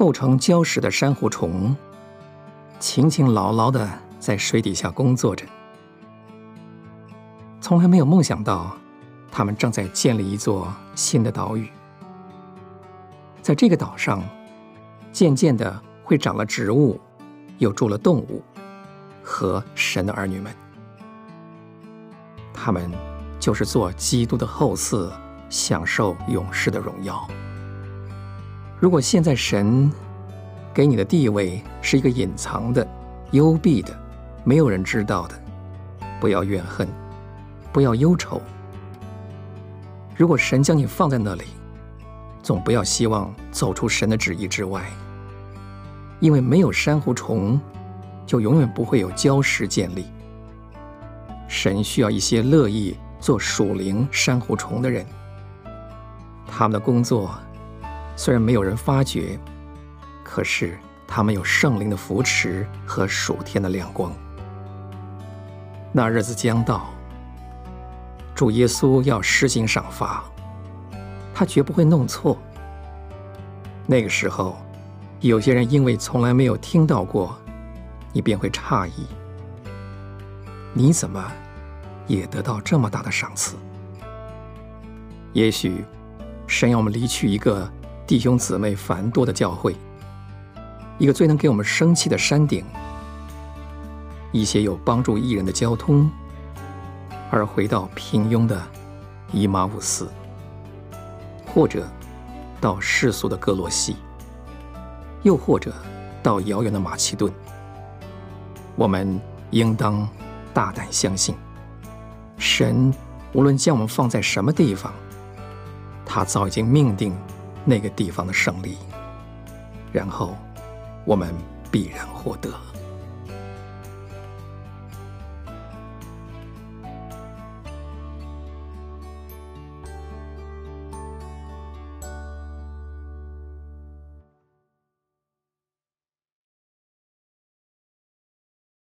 构成礁石的珊瑚虫，勤勤劳劳地在水底下工作着，从来没有梦想到，他们正在建立一座新的岛屿。在这个岛上，渐渐地会长了植物，又住了动物和神的儿女们。他们就是做基督的后嗣，享受永世的荣耀。如果现在神给你的地位是一个隐藏的、幽闭的、没有人知道的，不要怨恨，不要忧愁。如果神将你放在那里，总不要希望走出神的旨意之外，因为没有珊瑚虫，就永远不会有礁石建立。神需要一些乐意做属灵珊瑚虫的人。他们的工作虽然没有人发觉，可是他们有圣灵的扶持和属天的亮光。那日子将到，主耶稣要施行赏罚，他绝不会弄错。那个时候，有些人因为从来没有听到过，你便会诧异。你怎么也得到这么大的赏赐？也许神要我们离去一个弟兄姊妹繁多的教会，一个最能给我们生气的山顶，一些有帮助艺人的交通，而回到平庸的伊马忤斯，或者到世俗的格罗西，又或者到遥远的马其顿，我们应当。大胆相信，神无论将我们放在什么地方，他早已经命定那个地方的胜利，然后我们必然获得。